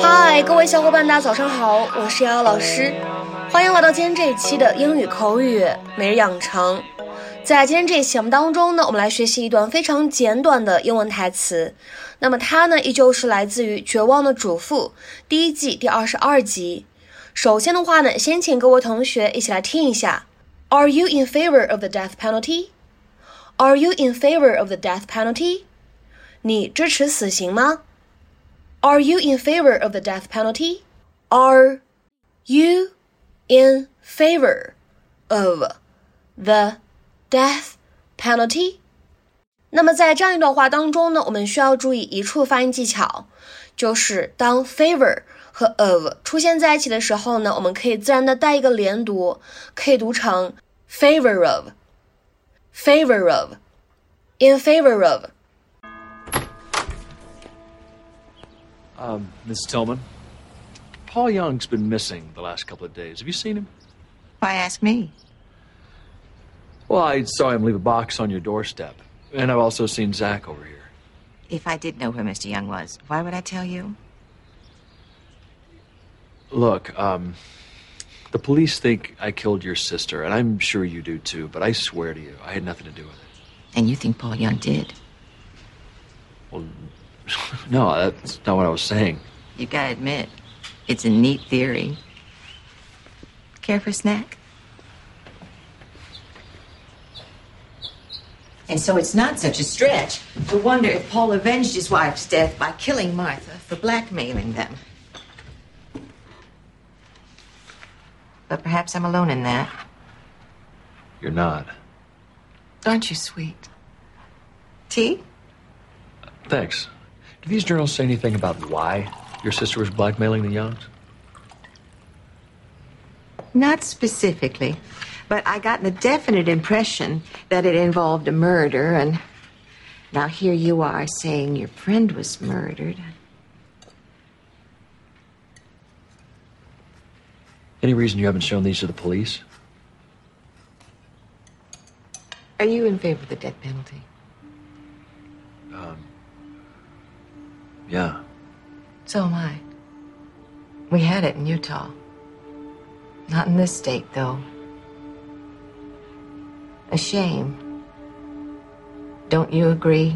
嗨，各位小伙伴，大家早上好，我是瑶瑶老师，欢迎来到今天这一期的英语口语每日养成。在今天这一期节目当中呢，我们来学习一段非常简短的英文台词。那么它呢，依旧是来自于《绝望的主妇》第一季第二十二集。首先的话呢，先请各位同学一起来听一下：Are you in favor of the death penalty? Are you in favor of the death penalty? 你支持死刑吗？Are you in favor of the death penalty? Are you in favor of the death penalty。那么在这样一段话当中呢，我们需要注意一处发音技巧，就是当 favor 和 of 出现在一起的时候呢，我们可以自然的带一个连读，可以读成 favor of，favor of，in favor of。Um, Miss Tilman, Paul Young's been missing the last couple of days. Have you seen him? Why ask me? Well, I saw him leave a box on your doorstep, and I've also seen Zach over here. If I did know where Mr. Young was, why would I tell you? Look, um, the police think I killed your sister, and I'm sure you do too, but I swear to you, I had nothing to do with it. And you think Paul Young did? Well, no, that's not what I was saying. You gotta admit, it's a neat theory. Care for a snack? And so it's not such a stretch to wonder if Paul avenged his wife's death by killing Martha for blackmailing them. But perhaps I'm alone in that. You're not. Aren't you sweet? Tea? Thanks. Do these journals say anything about why your sister was blackmailing the Youngs? Not specifically, but I got the definite impression that it involved a murder, and now here you are saying your friend was murdered. Any reason you haven't shown these to the police? Are you in favor of the death penalty? Um, yeah. So am I. We had it in Utah. Not in this state, though. A shame. Don't you agree?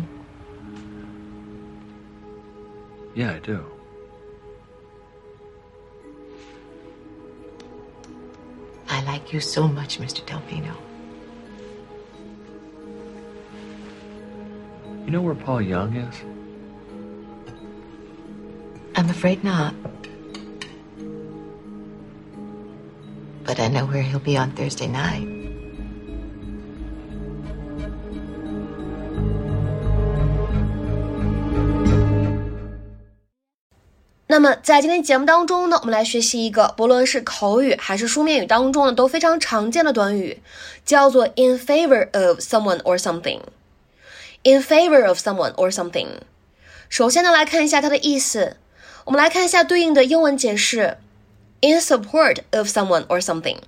Yeah, I do. I like you so much, Mr. Delfino. You know where Paul Young is? I'm afraid not. But I know where he'll be on Thursday night. 那么在今天节目当中呢，我们来学习一个不论是口语还是书面语当中呢都非常常见的短语，叫做 in favor of someone or something。in favor of someone or something。首先呢，来看一下它的意思。我们来看一下对应的英文解释：in support of someone or something，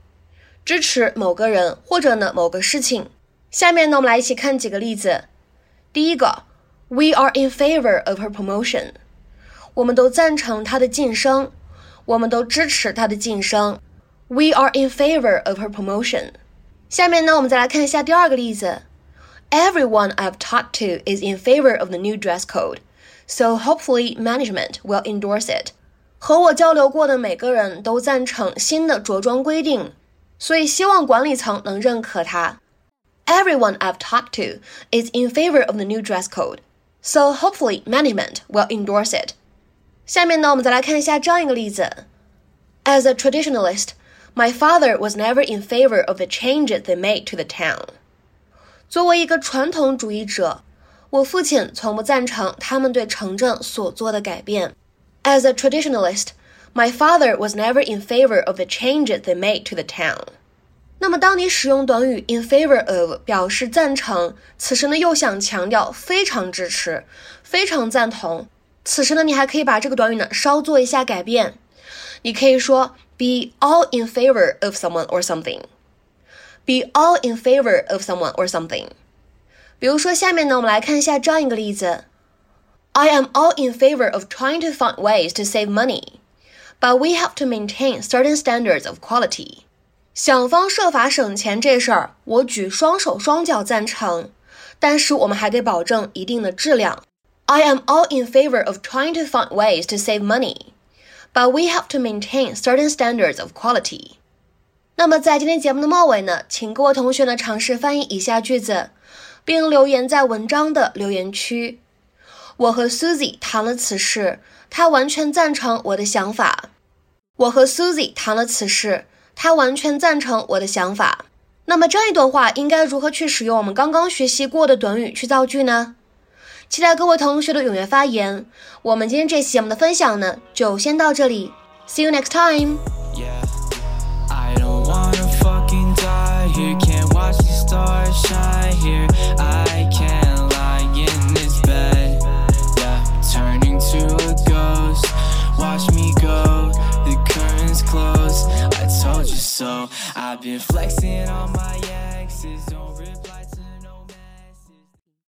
支持某个人或者呢某个事情。下面呢，我们来一起看几个例子。第一个，We are in favor of her promotion。我们都赞成她的晋升，我们都支持她的晋升。We are in favor of her promotion。下面呢，我们再来看一下第二个例子。Everyone I've talked to is in favor of the new dress code, so hopefully management will endorse it. 和我交流过的每个人都赞成新的着装规定，所以希望管理层能认可它。Everyone I've talked to is in favor of the new dress code, so hopefully management will endorse it. 下面呢，我们再来看一下这样一个例子。As a traditionalist, my father was never in favor of the changes they made to the town. 作为一个传统主义者，我父亲从不赞成他们对城镇所做的改变。As a traditionalist, my father was never in favor of the changes they made to the town. 那么，当你使用短语 in favor of 表示赞成，此时呢又想强调非常支持、非常赞同，此时呢你还可以把这个短语呢稍做一下改变。 你可以说 be all in favor of someone or something。be all in favor of someone or something。比如说，下面呢，我们来看一下这样一个例子：I am all in favor of trying to find ways to save money, but we have to maintain certain standards of quality。想方设法省钱这事儿，我举双手双脚赞成，但是我们还得保证一定的质量。 I am all in favor of trying to find ways to save money, but we have to maintain certain standards of quality. 那么在今天节目的末尾呢，请各位同学呢尝试翻译以下句子，并留言在文章的留言区。我和 Susie 谈了此事，她完全赞成我的想法。我和 Susie 谈了此事，她完全赞成我的想法。那么这一段话应该如何去使用我们刚刚学习过的短语去造句呢？期待各位同学的踊跃发言。我们今天这期节目的分享呢，就先到这里。See you next time.